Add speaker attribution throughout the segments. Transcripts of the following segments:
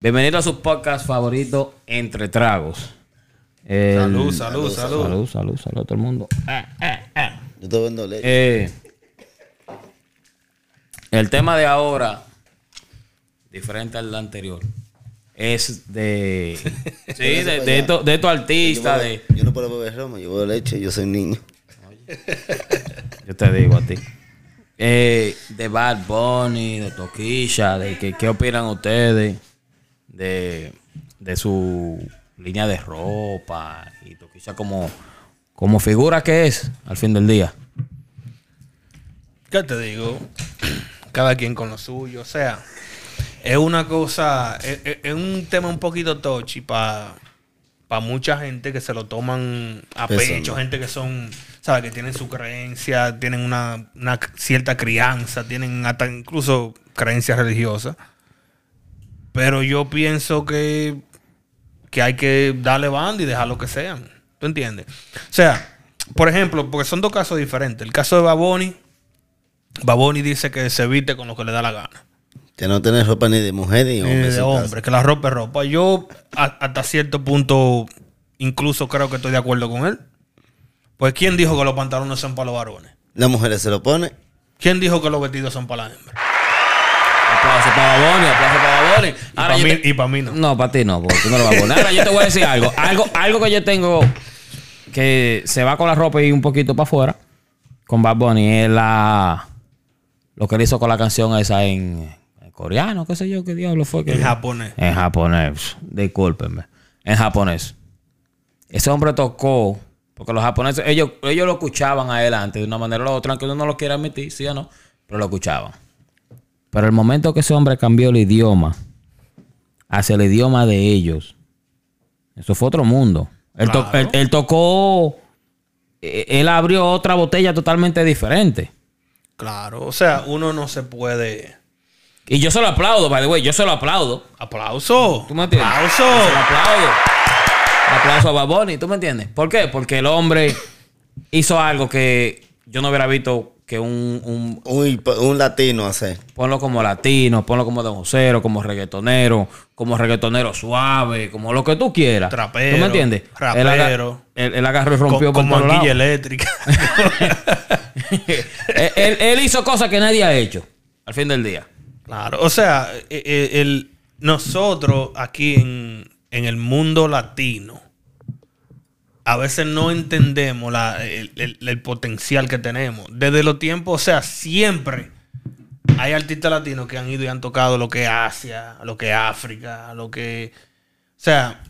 Speaker 1: Bienvenido a su podcast favorito, Entre Tragos. El-
Speaker 2: Salud, salud, salud.
Speaker 1: Salud, salud, salud a todo el mundo.
Speaker 3: Yo estoy viendo leche.
Speaker 1: Eh, el tema de ahora, diferente al anterior, es de. sí, de, de estos de estos
Speaker 3: yo,
Speaker 1: artistas. De,
Speaker 3: yo no puedo beber roma, yo bebo leche, yo soy niño.
Speaker 1: yo te digo a ti. Eh, de Bad Bunny, de Toquilla, de que, qué opinan ustedes de, de su línea de ropa y Toquilla como, como figura que es al fin del día.
Speaker 2: ¿Qué te digo? Cada quien con lo suyo. O sea, es una cosa, es, es- es un tema un poquito touchy para mucha gente que se lo toman a pecho, gente que son, ¿sabes? Que tienen su creencia, tienen una, una cierta crianza, tienen hasta incluso creencias religiosas. Pero yo pienso que, que hay que darle banda y dejar lo que sean. ¿Tú entiendes? O sea, por ejemplo, porque son dos casos diferentes. El caso de Baboni, Baboni dice que se viste con lo que le da la gana.
Speaker 3: Que no tiene ropa ni de mujer ni hombre. en
Speaker 2: de hombre, que la ropa es ropa. Yo a- hasta cierto punto incluso creo que estoy de acuerdo con él. Pues ¿quién dijo que los pantalones son para los varones?
Speaker 3: Las mujeres se lo ponen.
Speaker 2: ¿Quién dijo que los vestidos son para las hembras?
Speaker 1: Aplauso para Baboni, aplauso para Baboni.
Speaker 2: Y para mí,
Speaker 1: te-
Speaker 2: y pa' mí no.
Speaker 1: No, para ti no, porque tú no lo vas a poner. Ahora yo te voy a decir algo. Algo, algo que yo tengo que se va con la ropa y un poquito para afuera con Bad Bunny es la lo que él hizo con la canción esa en, en coreano, qué sé yo, qué diablo fue que
Speaker 2: En japonés.
Speaker 1: En japonés, discúlpenme. En japonés. Ese hombre tocó porque los japoneses ellos ellos lo escuchaban a él antes de una manera u otra, aunque uno no lo quiera admitir, sí o no, pero lo escuchaban. Pero el momento que ese hombre cambió el idioma hacia el idioma de ellos, eso fue otro mundo. Él, to-
Speaker 2: Claro.
Speaker 1: él- él tocó, eh, él abrió otra botella totalmente diferente.
Speaker 2: Claro, o sea, uno no se puede...
Speaker 1: Y yo se lo aplaudo, by the way, yo se lo aplaudo.
Speaker 2: Aplauso.
Speaker 1: ¿Tú me entiendes?
Speaker 2: Aplauso.
Speaker 1: Yo se lo aplaudo. Aplauso a Baboni, ¿tú me entiendes? ¿Por qué? Porque el hombre hizo algo que yo no hubiera visto que un, un
Speaker 3: Un, un latino hace.
Speaker 1: Ponlo como latino, ponlo como de vocero, como reggaetonero, como reggaetonero suave, como lo que tú quieras.
Speaker 2: Trapero,
Speaker 1: ¿Tú me entiendes?
Speaker 2: Rapero.
Speaker 1: él- él agarró y rompió
Speaker 2: Co-
Speaker 1: por
Speaker 2: como anguilla eléctrica.
Speaker 1: él, él- él hizo cosas que nadie ha hecho al fin del día.
Speaker 2: Claro, o sea, eh, eh, el, nosotros aquí en, en el mundo latino, a veces no entendemos la- el, potencial que tenemos. Desde los tiempos, o sea, siempre hay artistas latinos que han ido y han tocado lo que es Asia, lo que es África, lo que... O sea,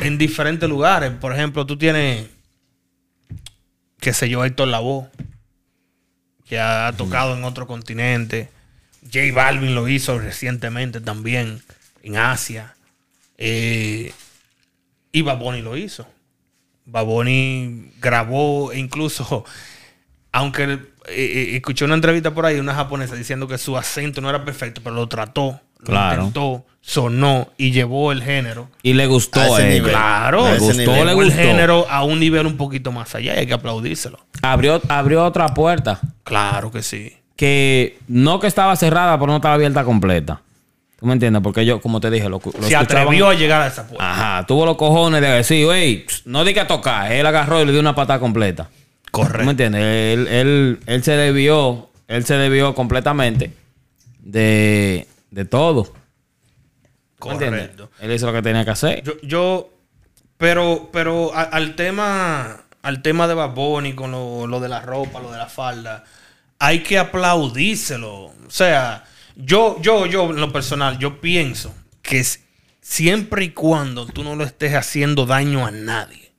Speaker 2: en diferentes lugares. Por ejemplo, tú tienes, qué sé yo, Héctor Lavoe, que ha tocado en otro continente. J Balvin lo hizo recientemente también en Asia. Eh, y lo hizo. Baboni grabó e incluso, aunque eh, eh, escuché una entrevista por ahí de una japonesa diciendo que su acento no era perfecto, pero lo trató,
Speaker 1: Claro.
Speaker 2: lo intentó, sonó y llevó el género.
Speaker 1: Y le gustó
Speaker 3: A ese
Speaker 1: a
Speaker 3: nivel.
Speaker 2: Claro,
Speaker 3: A
Speaker 1: Le
Speaker 3: ese
Speaker 1: gustó,
Speaker 3: nivel.
Speaker 1: le
Speaker 2: llevó el género a un nivel un poquito más allá y hay que aplaudírselo.
Speaker 1: Abrió, abrió otra puerta
Speaker 2: Claro que sí.
Speaker 1: que no que estaba cerrada, pero no estaba abierta completa. ¿Tú me entiendes? Porque yo, como te dije, lo, lo
Speaker 2: Se atrevió a llegar a esa puerta.
Speaker 1: Ajá, tuvo los cojones de decir, hey, no diga tocar. Él agarró y le dio una patada completa. ¿Tú
Speaker 2: Correcto.
Speaker 1: me entiendes? Él, él, él se debió, él se debió completamente de, de todo. ¿Tú me entiendes?
Speaker 2: Correcto.
Speaker 1: Él hizo lo que tenía que hacer.
Speaker 2: Yo, yo pero, pero a- al tema, al tema de Bad Bunny con lo, lo de la ropa, lo de la falda, hay que aplaudírselo. O sea, yo, yo, yo, en lo personal, yo pienso que siempre y cuando tú no lo estés haciendo daño a nadie.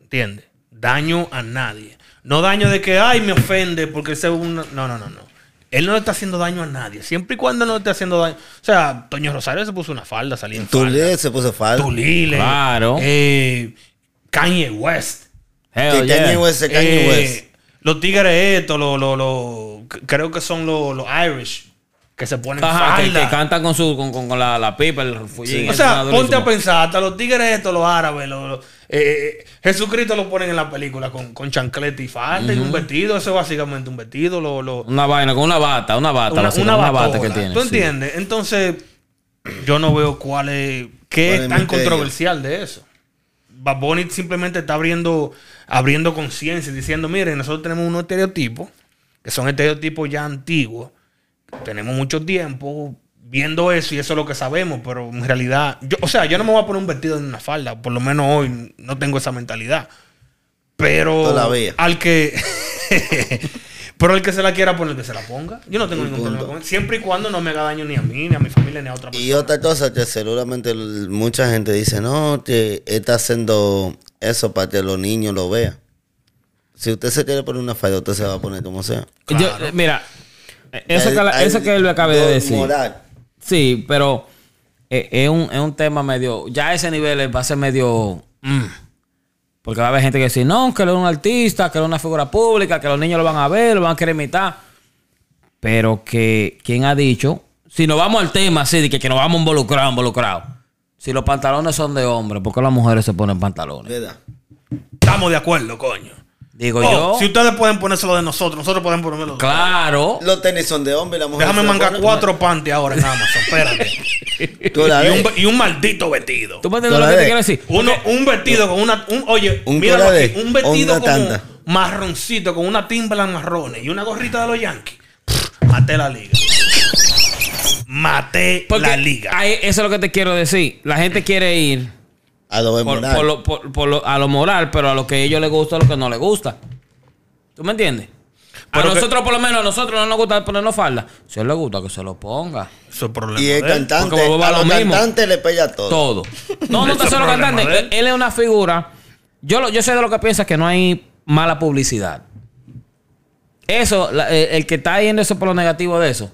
Speaker 2: ¿Entiendes? Daño a nadie. No daño de que, ay, me ofende porque ese es un... No, no, no, no. Él no le está haciendo daño a nadie. Siempre y cuando no le esté haciendo daño. O sea, Toño Rosario se puso una falda, falda.
Speaker 3: Tulé se puso falda.
Speaker 2: Tulile.
Speaker 1: Claro.
Speaker 2: eh, Kanye West.
Speaker 1: Hell
Speaker 3: Que
Speaker 1: yeah.
Speaker 3: Kanye West es Kanye
Speaker 2: Eh,
Speaker 3: West.
Speaker 2: Los tigres estos, los, los, los- creo que son los, los Irish, que se ponen
Speaker 1: Ajá, que,
Speaker 2: falda.
Speaker 1: que cantan con su con, con- con la, la pipa, el fullín.
Speaker 2: o
Speaker 1: ese
Speaker 2: sea, ponte a pensar, hasta los tigres estos, los árabes, los, los- eh, eh, Jesucristo lo ponen en la película con, con chancleta y falda y un vestido, eso es básicamente un vestido, lo, lo-
Speaker 1: Una vaina con una bata, una bata,
Speaker 2: una, una
Speaker 1: una bata que tiene.
Speaker 2: ¿Tú
Speaker 1: sí.
Speaker 2: entiendes? Entonces, yo no veo cuál es. ¿Qué
Speaker 3: ¿Cuál
Speaker 2: es tan controversial de eso? Bad Bunny simplemente está abriendo, abriendo conciencia diciendo: Miren, nosotros tenemos unos estereotipos que son estereotipos ya antiguos. Tenemos mucho tiempo viendo eso y eso es lo que sabemos, pero en realidad, yo, o sea, yo no me voy a poner un vestido en una falda, por lo menos hoy no tengo esa mentalidad. Pero
Speaker 3: Todavía.
Speaker 2: al que pero el que se la quiera poner que se la ponga. Yo no tengo ningún
Speaker 3: punto.
Speaker 2: problema con él, siempre y cuando no me haga daño ni a mí, ni a mi familia, ni a otra persona.
Speaker 3: Y otra cosa que seguramente mucha gente dice, no, que está haciendo eso para que los niños lo vean. Si usted se quiere poner una falda, usted se va a poner como sea.
Speaker 2: Claro.
Speaker 1: eh, mira, eso,
Speaker 3: Hay-
Speaker 1: que, la- que él me acaba de decir.
Speaker 3: moral.
Speaker 1: Sí, pero eh, es, un, es un tema medio. Ya a ese nivel va a ser medio. mm. Porque va a haber gente que dice, no, que él es un artista, que él es una figura pública, que los niños lo van a ver, lo van a querer imitar. Pero que, ¿quién ha dicho? Si nos vamos al tema, así, de que, que nos vamos involucrados, involucrados. Si los pantalones son de hombre, ¿por qué las mujeres se ponen pantalones?
Speaker 3: ¿Verdad?
Speaker 2: Estamos de acuerdo, coño.
Speaker 1: Digo
Speaker 2: Oh,
Speaker 1: yo.
Speaker 2: Si ustedes pueden ponérselo de nosotros, nosotros podemos ponerlo de
Speaker 1: Claro.
Speaker 3: Los tenis son de hombre y la mujer.
Speaker 2: Déjame mangar
Speaker 3: pone-
Speaker 2: cuatro panties ahora en Amazon, espérate.
Speaker 3: Tú la
Speaker 2: y, un,
Speaker 3: ves.
Speaker 2: y un maldito vestido.
Speaker 1: ¿Tú me entiendes lo que te quiero decir?
Speaker 2: Uno, un vestido con una. Un, oye,
Speaker 3: Un
Speaker 2: míralo aquí, un vestido como
Speaker 3: tanda.
Speaker 2: marroncito, con una Timberland marrones y una gorrita de los Yankees. Pff, maté la liga. Maté
Speaker 1: Porque
Speaker 2: la liga.
Speaker 1: ahí- eso es lo que te quiero decir. La gente quiere ir
Speaker 3: A lo
Speaker 1: por,
Speaker 3: moral.
Speaker 1: por lo, por- por lo- a lo moral, pero a lo que a ellos les gusta, a lo que no les gusta. ¿Tú me entiendes? A
Speaker 2: Pero que-
Speaker 1: nosotros, por lo menos, a nosotros no nos gusta ponernos falda. Si a él le gusta, que se lo ponga.
Speaker 2: Eso es problema.
Speaker 3: Y el cantante,
Speaker 1: a
Speaker 3: a los
Speaker 1: mismo.
Speaker 3: cantantes le pega todo.
Speaker 1: Todo. No, no
Speaker 2: es
Speaker 1: solo cantante.
Speaker 2: él.
Speaker 1: Es una figura. Yo, lo- yo sé de lo que piensa que no hay mala publicidad. Eso, la- el, el que está yendo eso por lo negativo de eso,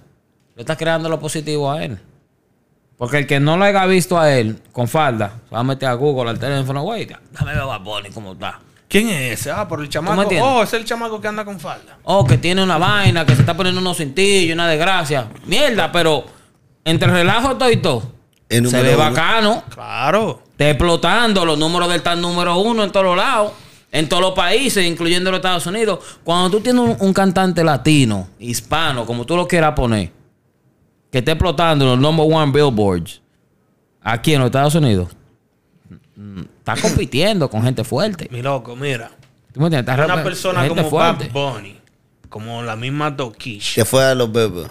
Speaker 1: le está creando lo positivo a él. Porque el que no lo haya visto a él con falda, se va a meter a Google, al teléfono, güey, déjame ver a Bad Bunny cómo está.
Speaker 2: ¿Quién es ese? Ah, por el chamaco.
Speaker 1: entiendes?
Speaker 2: Oh, es el chamaco que anda con falda.
Speaker 1: Oh, que tiene una vaina, que se está poniendo unos cintillos, una desgracia. Mierda, pero entre relajo todo y todo,
Speaker 3: El
Speaker 1: se ve
Speaker 3: uno.
Speaker 1: bacano.
Speaker 2: Claro.
Speaker 1: Está explotando los números del tal número uno en todos los lados, en todos los países, incluyendo los Estados Unidos. Cuando tú tienes un, un cantante latino, hispano, como tú lo quieras poner, que esté explotando en los number one billboards aquí en los Estados Unidos, está compitiendo con gente fuerte.
Speaker 2: Mi loco, mira.
Speaker 1: ¿Tú me entiendes? Está
Speaker 2: Una persona
Speaker 1: gente
Speaker 2: como Bad
Speaker 1: fuerte.
Speaker 2: Bunny, como la misma Dokish.
Speaker 3: Que fue a los bebés.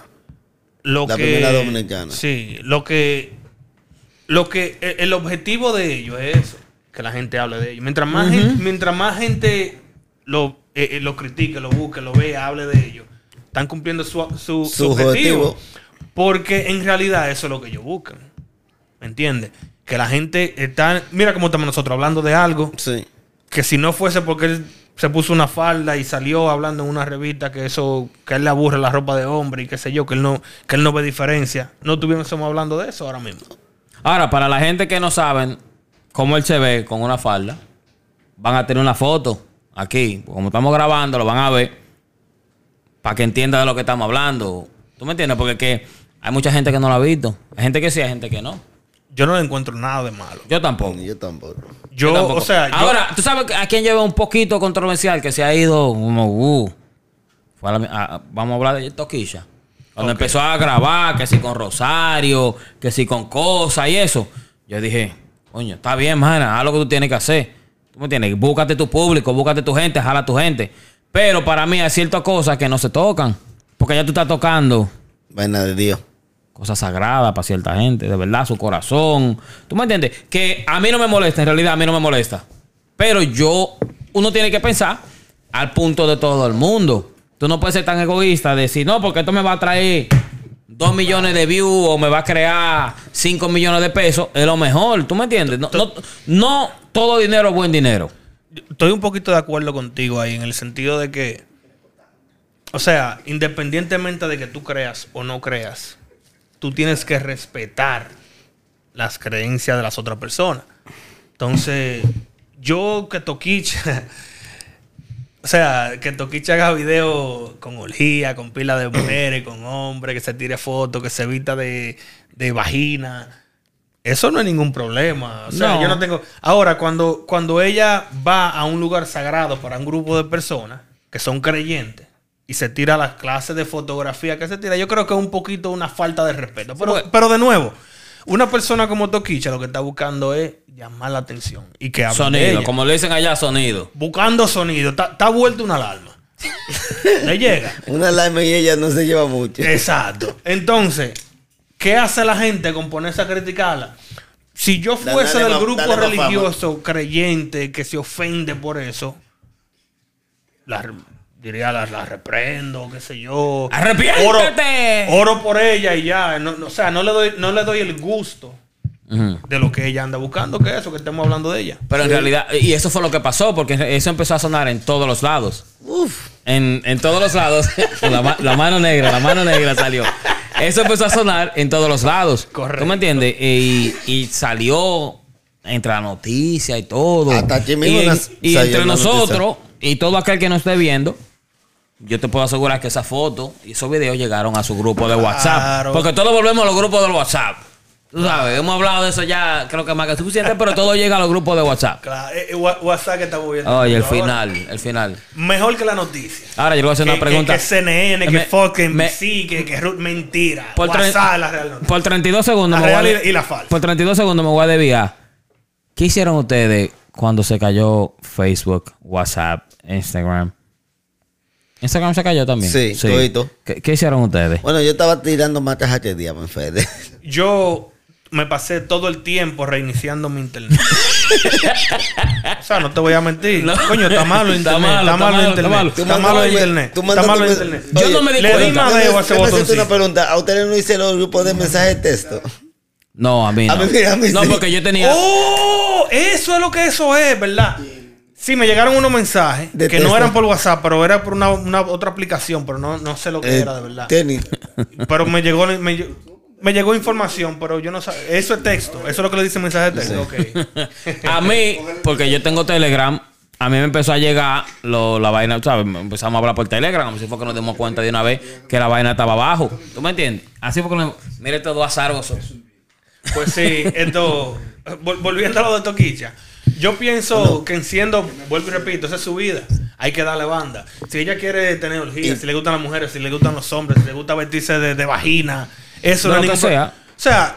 Speaker 2: lo
Speaker 3: La
Speaker 2: que,
Speaker 3: primera dominicana.
Speaker 2: Sí, lo que, lo que, el, el objetivo de ellos es eso, que la gente hable de ellos. Mientras más, gente, mientras más gente lo, eh, eh, lo critique, lo busque, lo vea, hable de ellos, están cumpliendo su, su, su
Speaker 3: Su
Speaker 2: objetivo.
Speaker 3: objetivo.
Speaker 2: Porque en realidad eso es lo que ellos buscan. ¿Me entiendes? Que la gente está, mira cómo estamos nosotros hablando de algo
Speaker 3: Sí.
Speaker 2: que si no fuese porque él se puso una falda y salió hablando en una revista que eso, que él le aburre la ropa de hombre y qué sé yo, que él no, que él no ve diferencia, no estuviésemos hablando de eso ahora mismo.
Speaker 1: Ahora, para la gente que no saben cómo él se ve con una falda, van a tener una foto aquí. Como estamos grabando, lo van a ver para que entienda de lo que estamos hablando. ¿Tú me entiendes? Porque que hay mucha gente que no lo ha visto. Hay gente que sí, hay gente que no.
Speaker 2: Yo no le encuentro nada de malo.
Speaker 1: Yo tampoco.
Speaker 3: Yo tampoco.
Speaker 2: Yo,
Speaker 1: tampoco.
Speaker 2: o sea, yo-
Speaker 1: Ahora, ¿tú sabes a quién lleva un poquito controversial que se ha ido como, uh, fue a la- a- vamos a hablar de Toquilla. Cuando empezó a grabar, que si con Rosario, que si con cosas y eso, yo dije, coño, está bien, mana, haz lo que tú tienes que hacer. ¿Tú me entiendes? Búscate tu público, búscate tu gente, jala tu gente. Pero para mí hay ciertas cosas que no se tocan. Porque ya tú estás tocando
Speaker 3: Vaina de Dios.
Speaker 1: Cosas sagradas para cierta gente, de verdad, su corazón. ¿Tú me entiendes? Que a mí no me molesta, en realidad a mí no me molesta. Pero yo, uno tiene que pensar al punto de todo el mundo. Tú no puedes ser tan egoísta de decir, no, porque esto me va a traer dos millones de views o me va a crear cinco millones de pesos. Es lo mejor, ¿tú me entiendes? No, no, no todo dinero es buen dinero.
Speaker 2: estoy un poquito de acuerdo contigo ahí en el sentido de que, o sea, independientemente de que tú creas o no creas, tú tienes que respetar las creencias de las otras personas. Entonces, yo que Toquicha, o sea, que Toquicha haga video con orgía, con pila de mujeres, con hombres, que se tire fotos, que se vista de, de vagina. Eso no es ningún problema. O sea,
Speaker 1: No.
Speaker 2: yo no tengo. Ahora, cuando, cuando ella va a un lugar sagrado para un grupo de personas que son creyentes y se tira las clases de fotografía que se tira, yo creo que es un poquito una falta de respeto. Pero, pero de nuevo, Una persona como Toquicha lo que está buscando es llamar la atención y que hable de
Speaker 1: Sonido,
Speaker 2: ella.
Speaker 1: como le dicen allá, sonido.
Speaker 2: Buscando sonido. Está, vuelta una alarma. Le llega.
Speaker 3: Una alarma y ella no se lleva mucho.
Speaker 2: Exacto. Entonces, ¿qué hace la gente con ponerse a criticarla? Si yo fuese
Speaker 3: dale
Speaker 2: del grupo
Speaker 3: dale
Speaker 2: religioso creyente que se ofende por eso, la, diría la, la reprendo, qué sé yo.
Speaker 1: ¡Arrepiéntete!
Speaker 2: Oro, oro por ella y ya. No, no, o sea, no le doy, no le doy el gusto de lo que ella anda buscando, que eso, que estemos hablando de ella.
Speaker 1: Pero en realidad, y eso fue lo que pasó, porque eso empezó a sonar en todos los lados.
Speaker 3: Uf.
Speaker 1: En, en todos los lados. la, ma- la mano negra, la mano negra salió. Eso empezó a sonar en todos los lados.
Speaker 2: Correcto.
Speaker 1: ¿Tú me entiendes? Y, y salió entre la noticia y todo.
Speaker 3: Hasta aquí mismo
Speaker 1: y, entre nosotros y todo aquel que nos esté viendo, yo te puedo asegurar que esa foto y esos videos llegaron a su grupo de WhatsApp.
Speaker 2: Claro.
Speaker 1: Porque todos volvemos a los grupos del WhatsApp. Tú sabes, hemos hablado de eso ya, creo que más que suficiente, pero todo llega a los grupos de WhatsApp.
Speaker 2: Claro, eh, eh, WhatsApp que está moviendo.
Speaker 1: Oye, el final, el final.
Speaker 2: Mejor que la noticia.
Speaker 1: Ahora yo le voy a hacer
Speaker 2: Que,
Speaker 1: una pregunta.
Speaker 2: que, que CNN, que
Speaker 1: Me-
Speaker 2: Fox, que
Speaker 1: me-
Speaker 2: NBC, que, que Ruth, mentira.
Speaker 1: Por,
Speaker 2: WhatsApp la real noticia.
Speaker 1: por 32 segundos
Speaker 2: La
Speaker 1: me voy a
Speaker 2: y la falsa.
Speaker 1: Por 32 segundos me voy a desviar. ¿Qué hicieron ustedes cuando se cayó Facebook, WhatsApp, Instagram? Instagram se cayó también.
Speaker 3: Sí, todito.
Speaker 1: ¿Qué, qué hicieron ustedes?
Speaker 3: Bueno, yo estaba tirando matas aquel día, me Fede.
Speaker 2: Yo me pasé todo el tiempo reiniciando mi internet. o sea, no te voy a mentir.
Speaker 1: No.
Speaker 2: Coño, está malo el
Speaker 1: Está
Speaker 2: internet. Está malo el internet.
Speaker 1: está malo.
Speaker 2: El internet. Está malo el
Speaker 3: me-
Speaker 2: internet.
Speaker 1: Yo no me di
Speaker 2: Le di
Speaker 1: cuenta.
Speaker 2: madeo a ese botoncito.
Speaker 3: una pregunta. ¿A ustedes no hicieron el grupo de mensajes de texto?
Speaker 1: No, a mí no.
Speaker 3: A mí sí, a mí
Speaker 1: no,
Speaker 3: sí.
Speaker 1: porque yo tenía...
Speaker 2: ¡Oh! Eso es lo que eso es, ¿verdad? Sí, me llegaron unos mensajes
Speaker 3: De
Speaker 2: que no eran por WhatsApp, pero era por una, una otra aplicación, pero no, no sé lo que
Speaker 3: Eh,
Speaker 2: era de verdad.
Speaker 3: Tenis.
Speaker 2: Pero me llegó, me, lle- me llegó información, pero yo no sabía. Eso es texto. Eso es lo que le dice mensaje de texto.
Speaker 1: A mí, porque yo tengo Telegram, a mí me empezó a llegar lo- la vaina, ¿sabes? Empezamos a hablar por Telegram, así fue que nos dimos cuenta de una vez que la vaina estaba abajo. ¿Tú me entiendes? Así fue que nos... Mire estos dos azarosos.
Speaker 2: Pues sí, esto. vol- Volviendo a lo de Toquicha. Yo pienso que enciendo, vuelvo y repito, esa es su vida. Hay que darle banda. Si ella quiere tener orgías, si le gustan las mujeres, si le gustan los hombres, si le gusta vestirse de, de vagina, eso
Speaker 1: Lo
Speaker 2: no es
Speaker 1: que
Speaker 2: ningún pro-
Speaker 1: sea.
Speaker 2: O sea,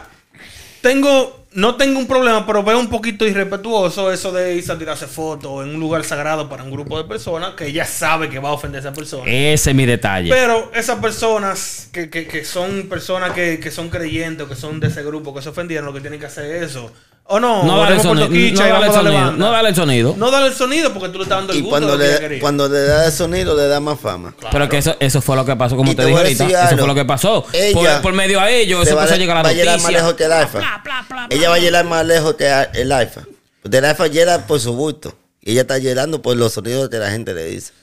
Speaker 2: tengo, no tengo un problema, pero veo un poquito irrespetuoso eso de irse a tirarse fotos en un lugar sagrado para un grupo de personas que ella sabe que va a ofender a esa persona.
Speaker 1: Ese es mi detalle.
Speaker 2: Pero esas personas que, que, que son personas que, que son creyentes o que son de ese grupo que se ofendieron, lo que tienen que hacer es eso. O no,
Speaker 1: no dale el sonido. No
Speaker 2: y
Speaker 1: dale el sonido. No dale el sonido.
Speaker 2: No dale el sonido porque tú le estás dando el
Speaker 3: Y
Speaker 2: gusto
Speaker 3: cuando
Speaker 2: de lo que ella
Speaker 3: le,
Speaker 2: quería.
Speaker 3: cuando le da el sonido, le da más fama.
Speaker 1: Pero que eso, eso fue lo que pasó, como
Speaker 3: Y
Speaker 1: te
Speaker 3: te
Speaker 1: dije ahorita. Eso fue lo que pasó.
Speaker 3: Ella
Speaker 1: por, por medio a ellos, eso
Speaker 3: va
Speaker 1: empezó a llegar a
Speaker 3: va
Speaker 1: la
Speaker 3: a llegar más lejos
Speaker 1: noticia.
Speaker 3: que el alfa. Ella va a llegar más lejos que el alfa. Porque el alfa llega por su gusto. Y ella está llegando por los sonidos que la gente le dice.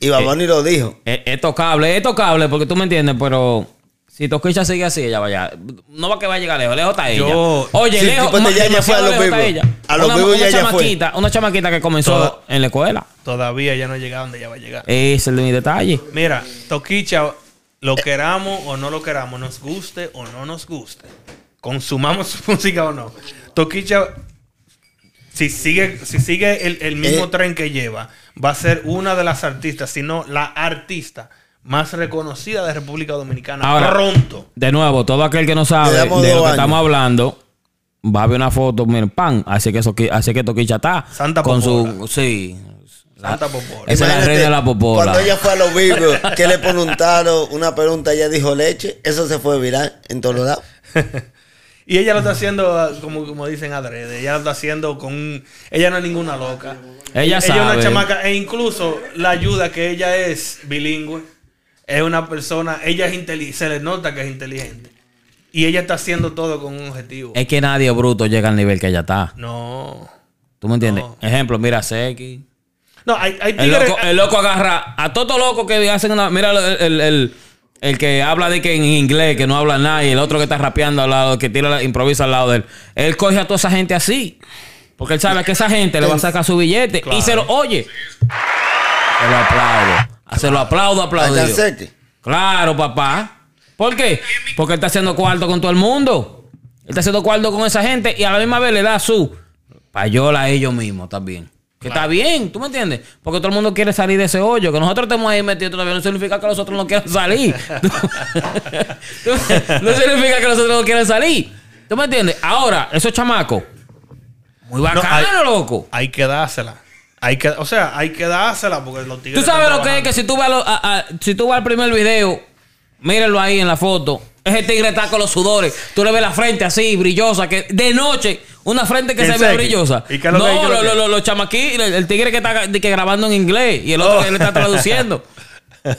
Speaker 3: Y Baboni lo dijo.
Speaker 1: Es, es tocable, es tocable, porque tú me entiendes, pero si Toquicha sigue así, ella vaya. No va que va a llegar lejos, lejos está ella.
Speaker 2: Yo-
Speaker 1: Oye,
Speaker 3: Sí,
Speaker 1: lejos,
Speaker 3: tipo,
Speaker 1: ma-
Speaker 3: ya- ya fue a
Speaker 1: demasiado
Speaker 3: los
Speaker 1: lejos está
Speaker 3: vivos.
Speaker 1: ella.
Speaker 3: A los
Speaker 1: una,
Speaker 3: vivos
Speaker 1: una
Speaker 3: ya- ya fue.
Speaker 1: chamaquita, una chamaquita que comenzó
Speaker 2: Toda-
Speaker 1: en la escuela.
Speaker 2: Todavía ya no llega donde ella va a llegar.
Speaker 1: Ese es el de mi detalle.
Speaker 2: Mira, Toquicha, lo queramos o no lo queramos, nos guste o no nos guste, consumamos su música o no. Toquicha, si sigue, si sigue el, el mismo
Speaker 3: Eh.
Speaker 2: tren que lleva, va a ser una de las artistas, si no la artista más reconocida de República Dominicana
Speaker 1: Ahora,
Speaker 2: pronto.
Speaker 1: De nuevo, todo aquel que no sabe de lo que
Speaker 3: años.
Speaker 1: estamos hablando, va a ver una foto, miren, pan. Así que, eso, así que Toquicha está.
Speaker 2: Santa
Speaker 1: con
Speaker 2: Popola.
Speaker 1: su. Sí.
Speaker 2: Santa Popola.
Speaker 1: Esa es la reina de la popola.
Speaker 3: Cuando ella fue a los vivos, que le preguntaron una pregunta, ella dijo leche. Eso se fue viral en todos lados.
Speaker 2: Y ella lo está haciendo, ah, como, como dicen adrede, ella lo está haciendo con... un- Ella no es ninguna loca.
Speaker 1: Ella
Speaker 2: es una
Speaker 1: sabe.
Speaker 2: chamaca, e incluso la ayuda que ella es bilingüe, es una persona, ella es inteligente, se le nota que es inteligente. Y ella está haciendo todo con un objetivo.
Speaker 1: Es que nadie bruto llega al nivel que ella está.
Speaker 2: No.
Speaker 1: ¿Tú me entiendes?
Speaker 2: No.
Speaker 1: Ejemplo, mira Seki.
Speaker 2: No, hay, hay
Speaker 1: El loco, el loco agarra a todo loco que hacen una. Mira el, el, el- que habla de que en inglés, que no habla nada, y el otro que está rapeando al lado, que tira, la- improvisa al lado de él. Él coge a toda esa gente así. Porque él sabe que esa gente le va a sacar su billete
Speaker 2: Claro.
Speaker 1: y se lo oye. Se lo aplaudo. Se lo aplaudo,
Speaker 3: Seki.
Speaker 1: Claro, papá. ¿Por qué? Porque él está haciendo cuarto con todo el mundo. Él está haciendo cuarto con esa gente y a la misma vez le da su payola a ellos mismos también. Que está bien, ¿tú me entiendes? Porque todo el mundo quiere salir de ese hoyo. Que nosotros estemos ahí metidos todavía no significa que los otros no quieran salir. no significa que los otros no quieran salir. ¿Tú me entiendes? Ahora, esos chamacos, muy bacano,
Speaker 2: hay-
Speaker 1: loco.
Speaker 2: Hay que dársela. Hay que, o sea, hay que dársela porque los tigres.
Speaker 1: Tú sabes
Speaker 2: están
Speaker 1: lo que es que si tú vas, a lo- a- a- si tú vas al primer video, mírenlo ahí en la foto. Ese tigre está con los sudores. Tú le ves la frente así, brillosa, que de noche, una frente que
Speaker 2: ¿En
Speaker 1: se ve brillosa.
Speaker 2: ¿Y qué es lo
Speaker 1: no,
Speaker 2: es lo
Speaker 1: lo- lo- lo- los chamaquí, el, el tigre que está de que grabando en inglés y el otro
Speaker 2: Oh.
Speaker 1: que le está traduciendo.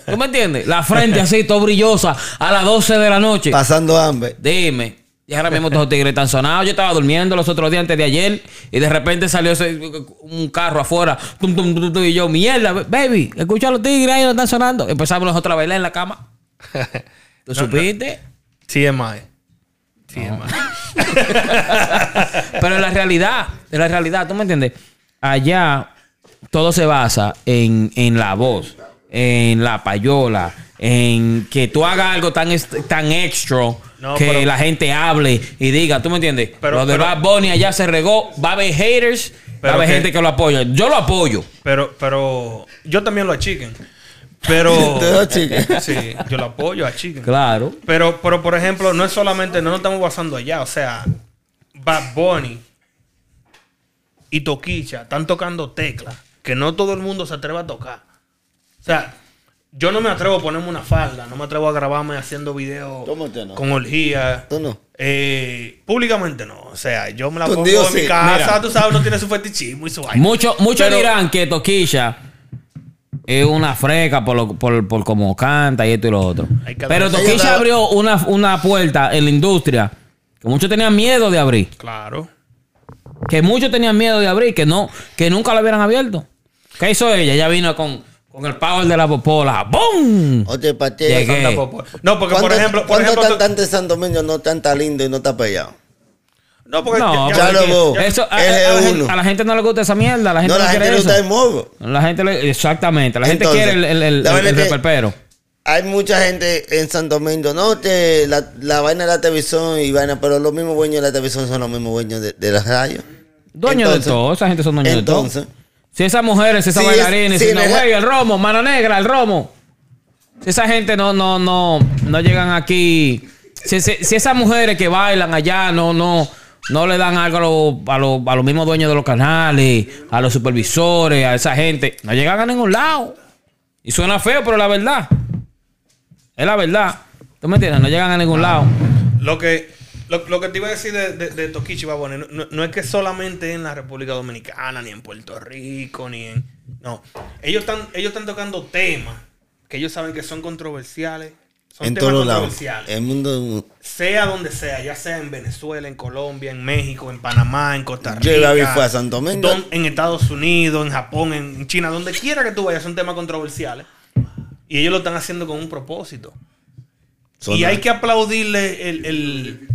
Speaker 1: ¿Tú me entiendes? La frente así, todo brillosa, a las 12 de la noche.
Speaker 3: Pasando hambre.
Speaker 1: Dime. Y ahora mismo todos los tigres están sonados. Yo estaba durmiendo los otros días antes de ayer y de repente salió un carro afuera. Tum, tum, tum, tum, y yo, mierda, baby, escucha a los tigres ahí, no están sonando. Empezamos nosotros a bailar en la cama. ¿Tú supiste?
Speaker 2: TMI. TMI.
Speaker 1: Pero en la realidad, en la realidad, ¿tú me entiendes? Allá todo se basa en, en la voz, en la payola, en que tú hagas algo tan, tan extra
Speaker 2: No,
Speaker 1: que
Speaker 2: pero-
Speaker 1: la gente hable y diga, ¿tú me entiendes?
Speaker 2: Pero-
Speaker 1: lo de
Speaker 2: pero-
Speaker 1: Bad Bunny allá se regó, va a haber haters, va
Speaker 2: Pero
Speaker 1: a haber gente que lo apoya. Yo lo apoyo.
Speaker 2: Pero, pero yo también lo achiquen. Pero. Sí, yo lo apoyo a chiquen.
Speaker 1: Claro.
Speaker 2: Pero, pero, por ejemplo, no es solamente, no nos estamos basando allá. O sea, Bad Bunny y Toquicha están tocando teclas que no todo el mundo se atreve a tocar. O sea, yo no me atrevo a ponerme una falda, no me atrevo a grabarme haciendo videos
Speaker 3: ¿Cómo que no?
Speaker 2: con orgía.
Speaker 3: Tú no.
Speaker 2: Eh, públicamente no. O sea, yo me la
Speaker 3: Tú,
Speaker 2: pongo
Speaker 3: Dios,
Speaker 2: en mi casa,
Speaker 1: Mira.
Speaker 2: tú sabes, uno tiene su fetichismo y su vaina.
Speaker 1: Muchos muchos
Speaker 2: Pero-
Speaker 1: dirán que Toquilla es una freca por, lo- por, por cómo canta y esto y lo otro. Pero Toquilla abrió una, una puerta en la industria que muchos tenían miedo de abrir.
Speaker 2: Claro.
Speaker 1: Que muchos tenían miedo de abrir, que no, que nunca lo hubieran abierto. ¿Qué hizo ella? Ella vino con, con el power de la popola. ¡Bum!
Speaker 3: Oye, Pate,
Speaker 1: Llegué.
Speaker 2: Santa Popo. No, porque por
Speaker 3: ¿cuánto-
Speaker 2: ejemplo, por ejemplo, tú-
Speaker 3: cantante de Santo Domingo no tan tan lindo y no está peleado?
Speaker 2: no, porque
Speaker 1: No,
Speaker 2: ya-
Speaker 3: lo
Speaker 1: Eso, a, a- a la
Speaker 3: es
Speaker 1: gente,
Speaker 3: uno.
Speaker 1: a la gente no le gusta esa mierda. La gente
Speaker 3: No,
Speaker 1: no,
Speaker 3: la gente
Speaker 1: quiere
Speaker 3: no
Speaker 1: eso.
Speaker 3: está en morbo.
Speaker 1: La gente le, exactamente. La gente
Speaker 3: Entonces,
Speaker 1: quiere el, el, el, el
Speaker 3: que-
Speaker 1: reperpero.
Speaker 3: Hay mucha gente en Santo Domingo, no, te, la, la vaina de la televisión y vaina, pero los mismos dueños de la televisión son los mismos dueños de, de las radios.
Speaker 1: Dueños de todo. Esa gente son dueños
Speaker 3: Entonces,
Speaker 1: de todo. Si esas mujeres, si esas
Speaker 3: Sí,
Speaker 1: bailarines,
Speaker 3: es-
Speaker 1: si no, güey, el romo, mano negra, el romo. Si esa gente no, no, no, no llegan aquí. Si, si- si esas mujeres que bailan allá no, no, no le dan algo a, los- a, los- a los mismos dueños de los canales, a los supervisores, a esa gente, no llegan a ningún lado. Y suena feo, pero es la verdad. Es la verdad. ¿Tú me entiendes? No llegan a ningún lado.
Speaker 2: Lo que, lo, lo que te iba a decir de, de, de no, no- es que solamente en la República Dominicana, ni en Puerto Rico, ni en. No. Ellos están, ellos están tocando temas que ellos saben que son controversiales. Son
Speaker 3: en
Speaker 2: temas
Speaker 3: todos lados.
Speaker 2: controversiales.
Speaker 3: El mundo.
Speaker 2: Sea donde sea, ya sea en Venezuela, en Colombia, en México, en Panamá, en Costa Rica.
Speaker 3: Balvin fue a Santo Domingo.
Speaker 2: don- en Estados Unidos, en Japón, en China, donde quiera que tú vayas, son temas controversiales. Y ellos lo están haciendo con un propósito.
Speaker 3: Son-
Speaker 2: Y hay que aplaudirle el, el-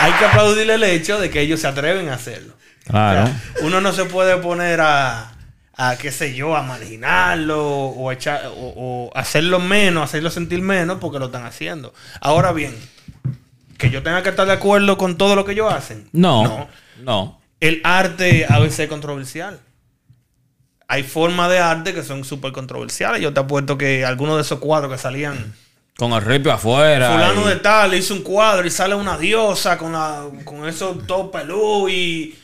Speaker 2: Hay que aplaudirle el hecho de que ellos se atreven a hacerlo.
Speaker 1: Claro.
Speaker 2: O sea, uno no se puede poner a, a qué sé yo, a marginarlo o, a echar, o, o hacerlo menos, hacerlo sentir menos porque lo están haciendo. Ahora bien, que yo tenga que estar de acuerdo con todo lo que ellos hacen.
Speaker 1: No. No.
Speaker 2: El arte a veces es controversial. Hay formas de arte que son súper controversiales. Yo te apuesto que algunos de esos cuadros que salían
Speaker 1: Con el ripio afuera.
Speaker 2: Fulano
Speaker 1: y-
Speaker 2: de tal hizo un cuadro y sale una diosa con, la, con eso todo pelú y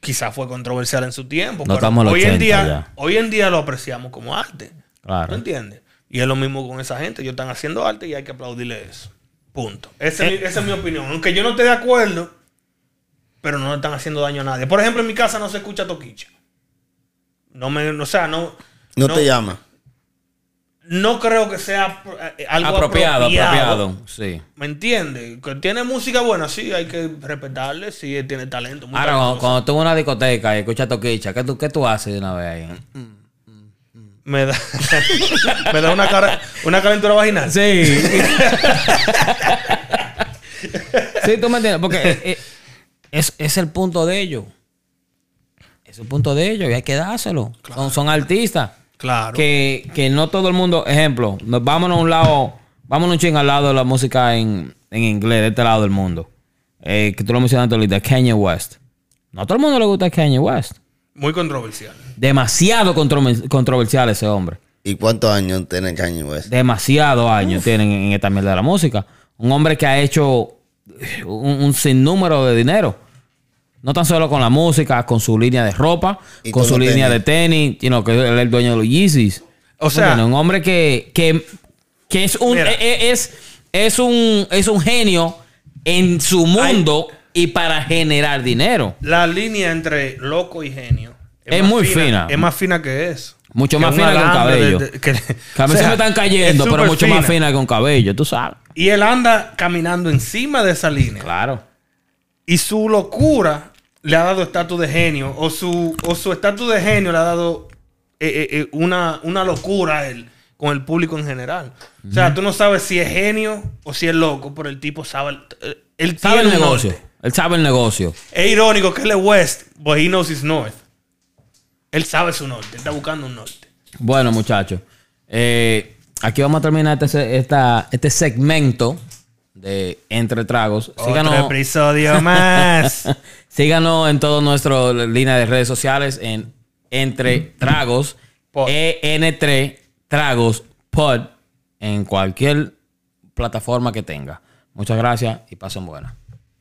Speaker 2: quizás fue controversial en su tiempo.
Speaker 1: No
Speaker 2: pero
Speaker 1: estamos en
Speaker 2: hoy, en
Speaker 1: 80
Speaker 2: día,
Speaker 1: ya.
Speaker 2: hoy en día lo apreciamos como arte.
Speaker 1: Claro.
Speaker 2: ¿No entiendes? Y es lo mismo con esa gente. Ellos están haciendo arte y hay que aplaudirle eso. Punto. Esa,
Speaker 1: Eh.
Speaker 2: es, mi, esa es mi opinión. Aunque yo no esté de acuerdo, pero no le están haciendo daño a nadie. Por ejemplo, en mi casa no se escucha toquicha. No me, o sea, no.
Speaker 3: No, te llama.
Speaker 2: No creo que sea eh, algo
Speaker 1: Apropiado,
Speaker 2: apropiado.
Speaker 1: apropiado. Sí.
Speaker 2: ¿Me entiendes? Que tiene música buena, sí, hay que respetarle, sí, él tiene talento. muy
Speaker 1: Ahora, cuando, cuando tú en una discoteca y escuchas toquicha, ¿qué tú, ¿qué tú haces de una vez ahí?
Speaker 2: Me da, me da una, cara, una calentura vaginal.
Speaker 1: Sí. sí, tú me entiendes. Porque eh, eh, es, es el punto de ellos. Es el punto de ellos y hay que dárselo. Son, son artistas.
Speaker 2: Claro.
Speaker 1: Que, que no todo el mundo, ejemplo, nos vámonos a un lado, vámonos un ching al lado de la música en, en inglés, de este lado del mundo. Eh, que tú lo mencionaste ahorita, Kanye West. No a todo el mundo le gusta Kanye West.
Speaker 2: Muy controversial.
Speaker 1: Demasiado contro- controversial ese hombre.
Speaker 3: ¿Y cuántos años tiene Kanye West?
Speaker 1: Demasiados años tienen en esta mierda de la música. Un hombre que ha hecho un, un sinnúmero de dinero. No tan solo con la música, con su línea de ropa,
Speaker 3: Y
Speaker 1: con su línea
Speaker 3: tenis.
Speaker 1: de tenis, sino que él es el dueño de los Yeezys.
Speaker 2: O sea-
Speaker 1: un hombre que, que, que es un
Speaker 2: Mira.
Speaker 1: e- es, es un es un genio en su mundo y para generar dinero.
Speaker 2: La línea entre loco y genio
Speaker 1: Es muy fina.
Speaker 2: Es más fina que eso.
Speaker 1: Mucho
Speaker 2: Que
Speaker 1: más fina que un cabello.
Speaker 2: de- de- que,
Speaker 1: Que a
Speaker 2: o
Speaker 1: veces
Speaker 2: sea,
Speaker 1: me están cayendo,
Speaker 2: es
Speaker 1: pero mucho más fina que un cabello, tú sabes.
Speaker 2: Y él anda caminando encima de esa línea.
Speaker 1: Claro.
Speaker 2: Y su locura le ha dado estatus de genio. O su, o su estatus de genio le ha dado eh, eh, eh, una, una locura a él con el público en general. O sea, tú no sabes si es genio o si es loco, pero el tipo sabe. el- Él
Speaker 1: Sabe el negocio. Él sabe el negocio.
Speaker 2: Es irónico que él es West, but he knows his North. Él sabe su norte. Él está buscando un norte.
Speaker 1: Bueno, muchachos. eh, aquí vamos a terminar este, esta- este segmento de Entre Tragos.
Speaker 2: Otro
Speaker 1: Síganos,
Speaker 2: episodio más.
Speaker 1: síganos en todas nuestras líneas de redes sociales en Entre Tragos.
Speaker 2: Pod.
Speaker 1: EN3 Tragos Pod en cualquier plataforma que tenga. Muchas gracias y pasen buenas.